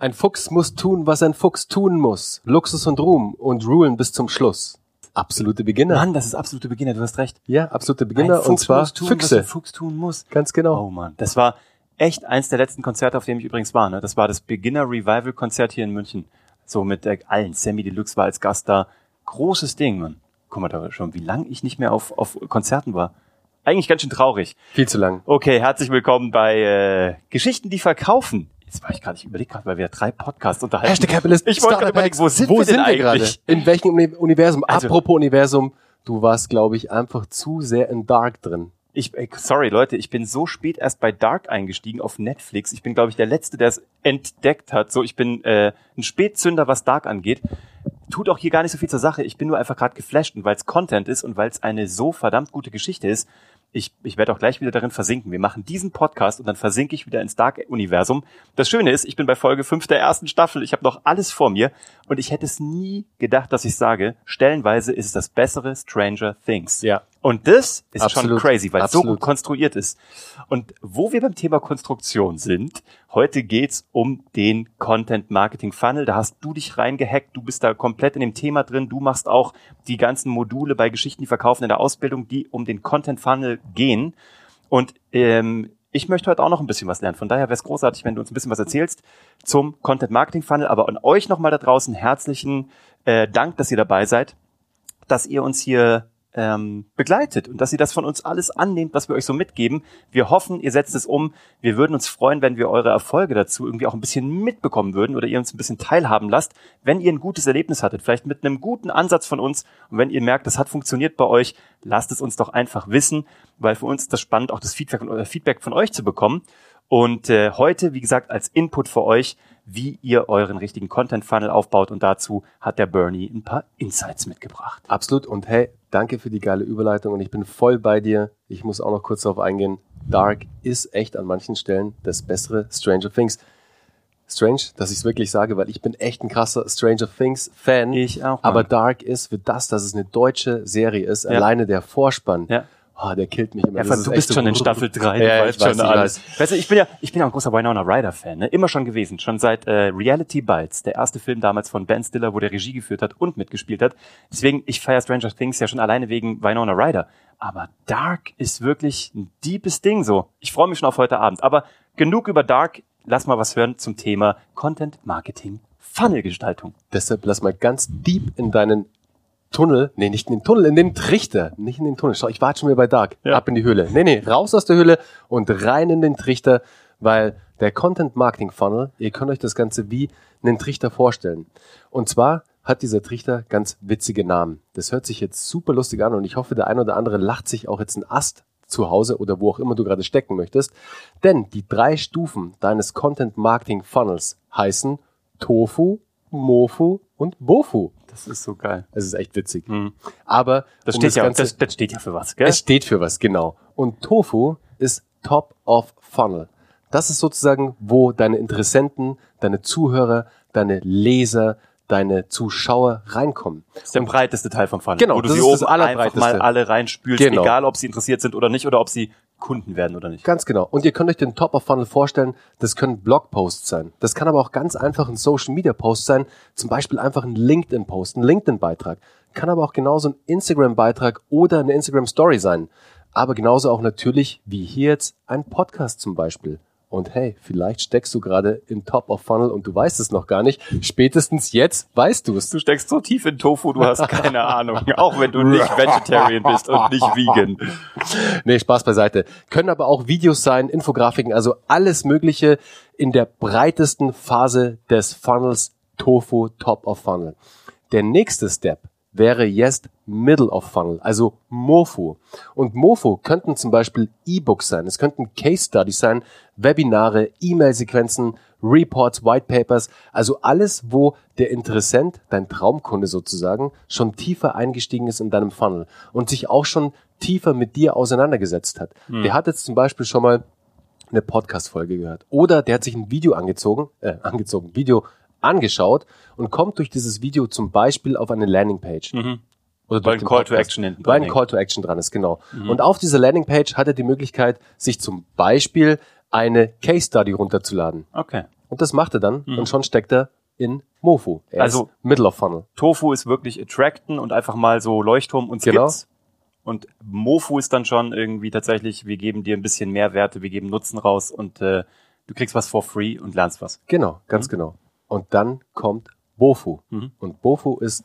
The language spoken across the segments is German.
Ein Fuchs muss tun, was ein Fuchs tun muss. Luxus und Ruhm und rulen bis zum Schluss. Absolute Beginner. Mann, das ist absolute Beginner, du hast recht. Ja, absolute Beginner Ein und Fuchs zwar muss tun, was Füchse. ein Fuchs tun muss. Ganz genau. Oh Mann, das war echt eins der letzten Konzerte, auf dem ich übrigens war. Ne? Das war das Beginner Revival Konzert hier in München. So mit äh, allen. Sammy Deluxe war als Gast da. Großes Ding, Mann. Guck mal da schon, wie lange ich nicht mehr auf, auf Konzerten war. Eigentlich ganz schön traurig. Viel zu lang. Okay, herzlich willkommen bei äh, Geschichten, die verkaufen. Jetzt war ich gerade, ich überlege gerade, weil wir drei Podcasts unterhalten. Hashtag Capitalist. Ich wollte gerade überlegen, wo sind wo wir denn sind wir gerade? eigentlich? In welchem Uni Universum? Also- Apropos Universum, du warst, glaube ich, einfach zu sehr in Dark drin. Ich, ey, sorry Leute, ich bin so spät erst bei Dark eingestiegen auf Netflix. Ich bin, glaube ich, der Letzte, der es entdeckt hat. So, ich bin äh, ein Spätzünder, was Dark angeht. Tut auch hier gar nicht so viel zur Sache. Ich bin nur einfach gerade geflasht und weil es Content ist und weil es eine so verdammt gute Geschichte ist. Ich, ich werde auch gleich wieder darin versinken. Wir machen diesen Podcast und dann versinke ich wieder ins Dark-Universum. Das Schöne ist, ich bin bei Folge 5 der ersten Staffel. Ich habe noch alles vor mir und ich hätte es nie gedacht, dass ich sage, stellenweise ist es das bessere Stranger Things. Ja. Und das ist Absolut. schon crazy, weil es so gut konstruiert ist. Und wo wir beim Thema Konstruktion sind, heute geht's um den Content Marketing Funnel. Da hast du dich reingehackt, du bist da komplett in dem Thema drin. Du machst auch die ganzen Module bei Geschichten, die verkaufen in der Ausbildung, die um den Content Funnel gehen. Und ähm, ich möchte heute auch noch ein bisschen was lernen. Von daher wäre es großartig, wenn du uns ein bisschen was erzählst zum Content Marketing Funnel. Aber an euch nochmal da draußen herzlichen äh, Dank, dass ihr dabei seid, dass ihr uns hier ähm, begleitet und dass ihr das von uns alles annehmt, was wir euch so mitgeben. Wir hoffen, ihr setzt es um. Wir würden uns freuen, wenn wir eure Erfolge dazu irgendwie auch ein bisschen mitbekommen würden oder ihr uns ein bisschen teilhaben lasst, wenn ihr ein gutes Erlebnis hattet, vielleicht mit einem guten Ansatz von uns und wenn ihr merkt, das hat funktioniert bei euch, lasst es uns doch einfach wissen, weil für uns ist das spannend, auch das Feedback, äh, Feedback von euch zu bekommen. Und äh, heute, wie gesagt, als Input für euch, wie ihr euren richtigen Content-Funnel aufbaut. Und dazu hat der Bernie ein paar Insights mitgebracht. Absolut. Und hey, danke für die geile Überleitung und ich bin voll bei dir. Ich muss auch noch kurz darauf eingehen. Dark ist echt an manchen Stellen das bessere Stranger Things. Strange, dass ich es wirklich sage, weil ich bin echt ein krasser Stranger Things Fan. Ich auch, Mann. Aber Dark ist für das, dass es eine deutsche Serie ist, Ja. alleine der Vorspann. Ja. Oh, der killt mich immer. Ja, du bist so- schon in Staffel 3, Ja, du ich weißt weiß, schon ich alles. weiß. Weißt du, ich bin ja, ich bin ja ein großer Winona Ryder Fan, ne? immer schon gewesen, schon seit äh, Reality Bites, der erste Film damals von Ben Stiller, wo der Regie geführt hat und mitgespielt hat. Deswegen, ich feiere Stranger Things ja schon alleine wegen Winona Ryder. Aber Dark ist wirklich ein deepes Ding so. Ich freue mich schon auf heute Abend. Aber genug über Dark, lass mal was hören zum Thema Content Marketing Funnelgestaltung. Deshalb lass mal ganz deep in deinen Tunnel, nee, nicht in den Tunnel, in den Trichter, nicht in den Tunnel. Schau, ich warte schon wieder bei Dark. Ja. Ab in die Höhle. Nee, nee, raus aus der Höhle und rein in den Trichter, weil der Content Marketing Funnel, ihr könnt euch das Ganze wie einen Trichter vorstellen. Und zwar hat dieser Trichter ganz witzige Namen. Das hört sich jetzt super lustig an und ich hoffe, der ein oder andere lacht sich auch jetzt einen Ast zu Hause oder wo auch immer du gerade stecken möchtest. Denn die drei Stufen deines Content Marketing Funnels heißen Tofu, Mofu und Bofu. Das ist so geil. Es ist echt witzig. Mhm. Aber Das um steht ja, Ganze- das, das steht ja für was, gell? es steht für was, genau. Und Tofu ist Top of Funnel. Das ist sozusagen, wo deine Interessenten, deine Zuhörer, deine Leser, deine Zuschauer reinkommen. Das ist der breiteste Teil vom Funnel. Genau, wo du das sie ist oben das einfach mal alle reinspülst, Genau. egal ob sie interessiert sind oder nicht oder ob sie Kunden werden oder nicht. Ganz genau. Und ihr könnt euch den Top of Funnel vorstellen, das können Blogposts sein. Das kann aber auch ganz einfach ein Social Media Post sein, zum Beispiel einfach ein LinkedIn Post, ein LinkedIn Beitrag. Kann aber auch genauso ein Instagram Beitrag oder eine Instagram Story sein. Aber genauso auch natürlich, wie hier jetzt, ein Podcast zum Beispiel. Und hey, vielleicht steckst du gerade im Top of Funnel und du weißt es noch gar nicht. Spätestens jetzt weißt du es. Du steckst so tief in Tofu, du hast keine Ahnung. Auch wenn du nicht Vegetarian bist und nicht Vegan. Nee, Spaß beiseite. Können aber auch Videos sein, Infografiken, also alles Mögliche in der breitesten Phase des Funnels Tofu Top of Funnel. Der nächste Step wäre jetzt Middle of Funnel, also Mofu. Und Mofu könnten zum Beispiel E-Books sein, es könnten Case Studies sein, Webinare, E-Mail-Sequenzen, Reports, White Papers, also alles, wo der Interessent, dein Traumkunde sozusagen, schon tiefer eingestiegen ist in deinem Funnel und sich auch schon tiefer mit dir auseinandergesetzt hat. Der hat jetzt zum Beispiel schon mal eine Podcast-Folge gehört. Oder der hat sich ein Video angezogen, äh, angezogen, Video angeschaut und kommt durch dieses Video zum Beispiel auf eine Landingpage. Oder Mhm. Weil durch ein Call to. Action hinten Weil dran ein hängt. Call to Action dran ist, genau. Mhm. Und auf dieser Landingpage hat er die Möglichkeit, sich zum Beispiel eine Case Study runterzuladen. Okay. Und das macht er dann Mhm. und schon steckt er in Mofu. Er Also- ist Middle of Funnel. Tofu ist wirklich attracten und einfach mal so Leuchtturm und Genau. Skips. Und Mofu ist dann schon irgendwie tatsächlich, wir geben dir ein bisschen Mehrwerte, wir geben Nutzen raus und äh, du kriegst was for free und lernst was. Genau, ganz genau. Und dann kommt Bofu. Mhm. Und Bofu ist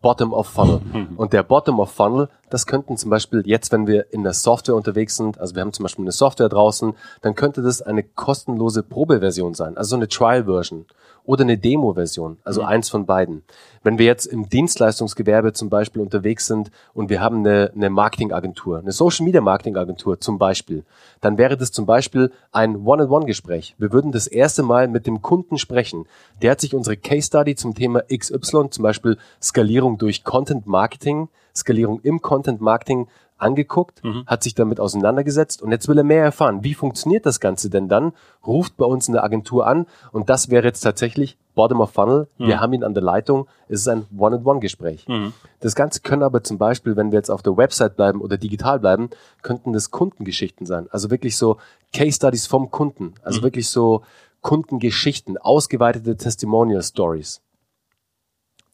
Bottom of Funnel. Und der Bottom of Funnel, das könnten zum Beispiel jetzt, wenn wir in der Software unterwegs sind, also wir haben zum Beispiel eine Software draußen, dann könnte das eine kostenlose Probeversion sein, also so eine Trial-Version oder eine Demo-Version, also eins von beiden. Wenn wir jetzt im Dienstleistungsgewerbe zum Beispiel unterwegs sind und wir haben eine, eine Marketingagentur, eine Social-Media-Marketingagentur zum Beispiel, dann wäre das zum Beispiel ein One-on-One-Gespräch. Wir würden das erste Mal mit dem Kunden sprechen. Der hat sich unsere Case-Study zum Thema XY, zum Beispiel Skalierung durch Content-Marketing, Skalierung im Content-Marketing angeguckt, hat sich damit auseinandergesetzt und jetzt will er mehr erfahren. Wie funktioniert das Ganze denn dann? Ruft bei uns in der Agentur an und das wäre jetzt tatsächlich Bottom of Funnel. Wir haben ihn an der Leitung. Es ist ein One-on-One-Gespräch. Das Ganze können aber zum Beispiel, wenn wir jetzt auf der Website bleiben oder digital bleiben, könnten das Kundengeschichten sein. Also wirklich so Case Studies vom Kunden. Also wirklich so Kundengeschichten, ausgeweitete Testimonial Stories.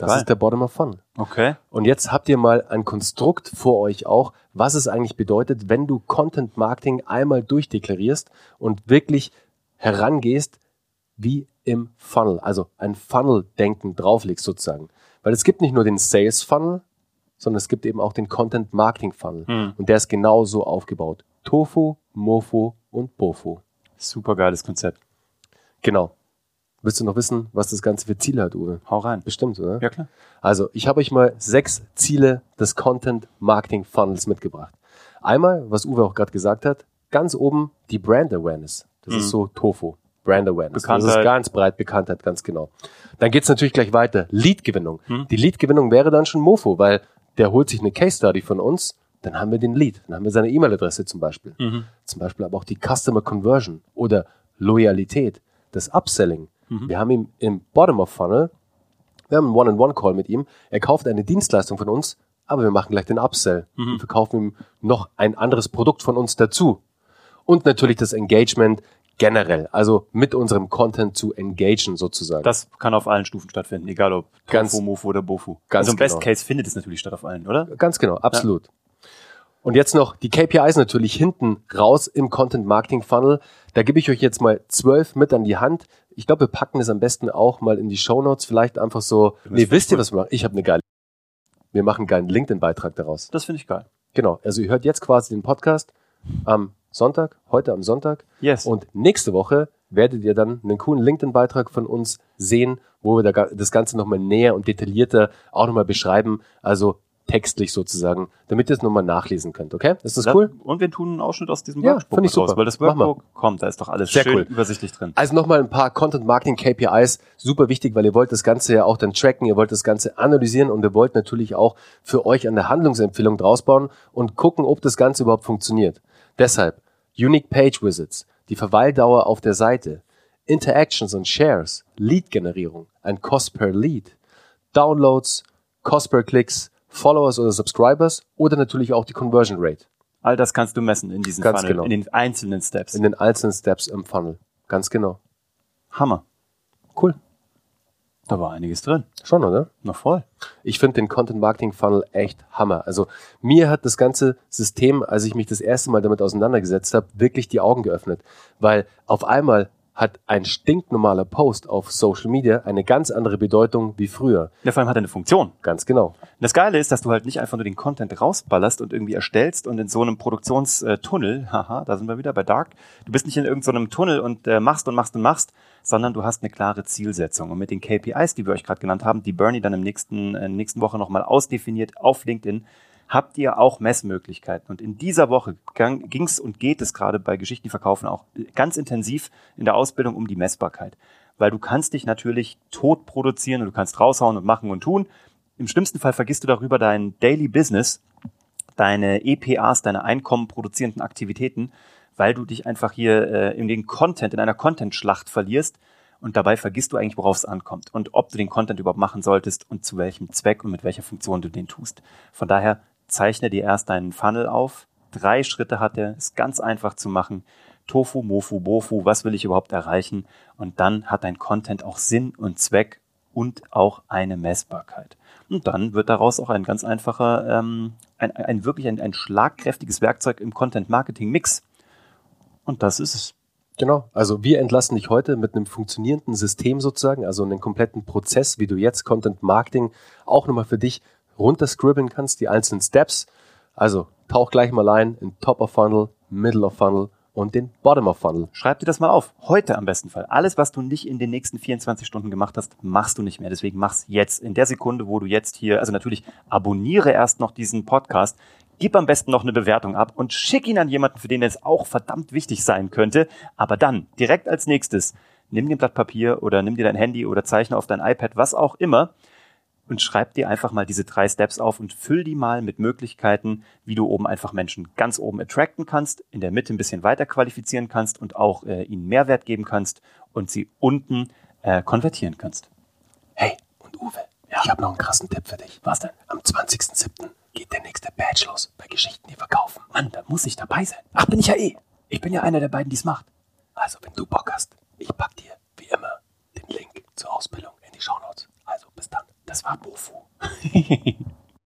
Das Geil. ist der Bottom of Funnel. Okay. Und jetzt habt ihr mal ein Konstrukt vor euch auch, was es eigentlich bedeutet, wenn du Content Marketing einmal durchdeklarierst und wirklich herangehst wie im Funnel, also ein Funnel-Denken drauflegst sozusagen. Weil es gibt nicht nur den Sales Funnel, sondern es gibt eben auch den Content Marketing Funnel. Hm. Und der ist genau so aufgebaut. Tofu, Mofo und Bofo. Super geiles Konzept. Genau. Willst du noch wissen, was das Ganze für Ziele hat, Uwe? Hau rein. Bestimmt, oder? Ja, klar. Also, ich habe euch mal sechs Ziele des Content Marketing Funnels mitgebracht. Einmal, was Uwe auch gerade gesagt hat, ganz oben die Brand Awareness. Das ist so Tofu. Brand Awareness. Das Bekanntheit. ist ganz breit Bekanntheit, ganz genau. Dann geht's natürlich gleich weiter. Lead-Gewinnung. Die Lead-Gewinnung wäre dann schon Mofo, weil der holt sich eine Case Study von uns, dann haben wir den Lead, dann haben wir seine E-Mail-Adresse zum Beispiel. Zum Beispiel aber auch die Customer Conversion oder Loyalität, das Upselling. Wir haben ihn im Bottom of Funnel, wir haben einen One-on-One-Call mit ihm. Er kauft eine Dienstleistung von uns, aber wir machen gleich den Upsell und verkaufen ihm noch ein anderes Produkt von uns dazu. Und natürlich das Engagement generell, also mit unserem Content zu engagen sozusagen. Das kann auf allen Stufen stattfinden, egal ob Ganz- Tofu, Mofu oder Bofu. ganz also im Best genau. Case findet es natürlich statt auf allen, oder? Ganz genau, absolut. Und jetzt noch die KPIs natürlich hinten raus im Content Marketing Funnel. Da gebe ich euch jetzt mal zwölf mit an die Hand. Ich glaube, wir packen es am besten auch mal in die Show Notes. Vielleicht einfach so. Nee, wisst ihr, was wir machen? Ich habe eine geile. Wir machen einen geilen LinkedIn-Beitrag daraus. Das finde ich geil. Genau. Also ihr hört jetzt quasi den Podcast am Sonntag, heute am Sonntag. Yes. Und nächste Woche werdet ihr dann einen coolen LinkedIn-Beitrag von uns sehen, wo wir das Ganze nochmal näher und detaillierter auch nochmal beschreiben. Also textlich sozusagen, damit ihr es nochmal nachlesen könnt, okay? Ist das cool? Und wir tun einen Ausschnitt aus diesem Ja, Workbook finde ich mit raus, super. weil das. Workbook kommt, da ist doch alles Sehr schön cool. übersichtlich drin. Also nochmal ein paar Content Marketing KPIs, super wichtig, weil ihr wollt das Ganze ja auch dann tracken, ihr wollt das Ganze analysieren und ihr wollt natürlich auch für euch eine Handlungsempfehlung draus bauen und gucken, ob das Ganze überhaupt funktioniert. Deshalb Unique Page Visits, die Verweildauer auf der Seite, Interactions und Shares, Lead-Generierung, ein Cost per Lead, Downloads, Cost per Klicks, Followers oder Subscribers oder natürlich auch die Conversion Rate All das kannst du messen in diesen Ganz Funnel, genau. in den einzelnen Steps. in den einzelnen Steps im Funnel. Ganz genau. Hammer. Cool. Da war einiges drin. Schon, oder? Noch voll. Ich finde den Content Marketing Funnel echt Hammer. Also mir hat das ganze System, als ich mich das erste Mal damit auseinandergesetzt habe, wirklich die Augen geöffnet, weil auf einmal hat ein stinknormaler Post auf Social Media eine ganz andere Bedeutung wie früher. Ja, vor allem hat er eine Funktion. Ganz genau. Das Geile ist, dass du halt nicht einfach nur den Content rausballerst und irgendwie erstellst und in so einem Produktionstunnel, haha, da sind wir wieder bei Dark, du bist nicht in irgendeinem Tunnel und äh, machst und machst und machst, sondern du hast eine klare Zielsetzung. Und mit den KPIs, die wir euch gerade genannt haben, die Bernie dann im nächsten, äh, nächsten Woche nochmal ausdefiniert auf LinkedIn, habt ihr auch Messmöglichkeiten. Und in dieser Woche ging es und geht es gerade bei Geschichten, die verkaufen, auch ganz intensiv in der Ausbildung um die Messbarkeit. Weil du kannst dich natürlich tot produzieren und du kannst raushauen und machen und tun. Im schlimmsten Fall vergisst du darüber dein Daily Business, deine EPAs, deine Einkommen produzierenden Aktivitäten, weil du dich einfach hier äh, in den Content, in einer Content-Schlacht verlierst und dabei vergisst du eigentlich, worauf es ankommt und ob du den Content überhaupt machen solltest und zu welchem Zweck und mit welcher Funktion du den tust. Von daher zeichne dir erst deinen Funnel auf. Drei Schritte hat er, ist ganz einfach zu machen. Tofu, Mofu, Bofu, was will ich überhaupt erreichen? Und dann hat dein Content auch Sinn und Zweck und auch eine Messbarkeit. Und dann wird daraus auch ein ganz einfacher, ähm, ein, ein wirklich ein, ein schlagkräftiges Werkzeug im Content-Marketing-Mix. Und das ist es. Genau. Also wir entlassen dich heute mit einem funktionierenden System sozusagen, also einen kompletten Prozess, wie du jetzt Content Marketing auch nochmal für dich runterscribbeln kannst, die einzelnen Steps. Also tauch gleich mal ein in Top of Funnel, Middle of Funnel und den Bottom of Funnel. Schreib dir das mal auf. Heute am besten Fall. Alles, was du nicht in den nächsten 24 Stunden gemacht hast, machst du nicht mehr. Deswegen mach's jetzt. In der Sekunde, wo du jetzt hier, also natürlich abonniere erst noch diesen Podcast, gib am besten noch eine Bewertung ab und schick ihn an jemanden, für den es auch verdammt wichtig sein könnte. Aber dann, direkt als nächstes, nimm dir ein Blatt Papier oder nimm dir dein Handy oder zeichne auf dein iPad, was auch immer und schreib dir einfach mal diese drei Steps auf und füll die mal mit Möglichkeiten, wie du oben einfach Menschen ganz oben attracten kannst, in der Mitte ein bisschen weiter qualifizieren kannst und auch äh, ihnen Mehrwert geben kannst und sie unten äh, konvertieren kannst. Hey, und Uwe, ja. ich habe noch einen krassen Tipp für dich. Was denn? Am 20.07. geht der nächste Badge los bei Geschichten, die verkaufen. Mann, da muss ich dabei sein. Ach, bin ich ja eh. Ich bin ja einer der beiden, die es macht. Also, wenn du Bock hast, ich pack dir, wie immer, den Link zur Ausbildung in die Shownotes. Also, bis dann. Das war Bofu.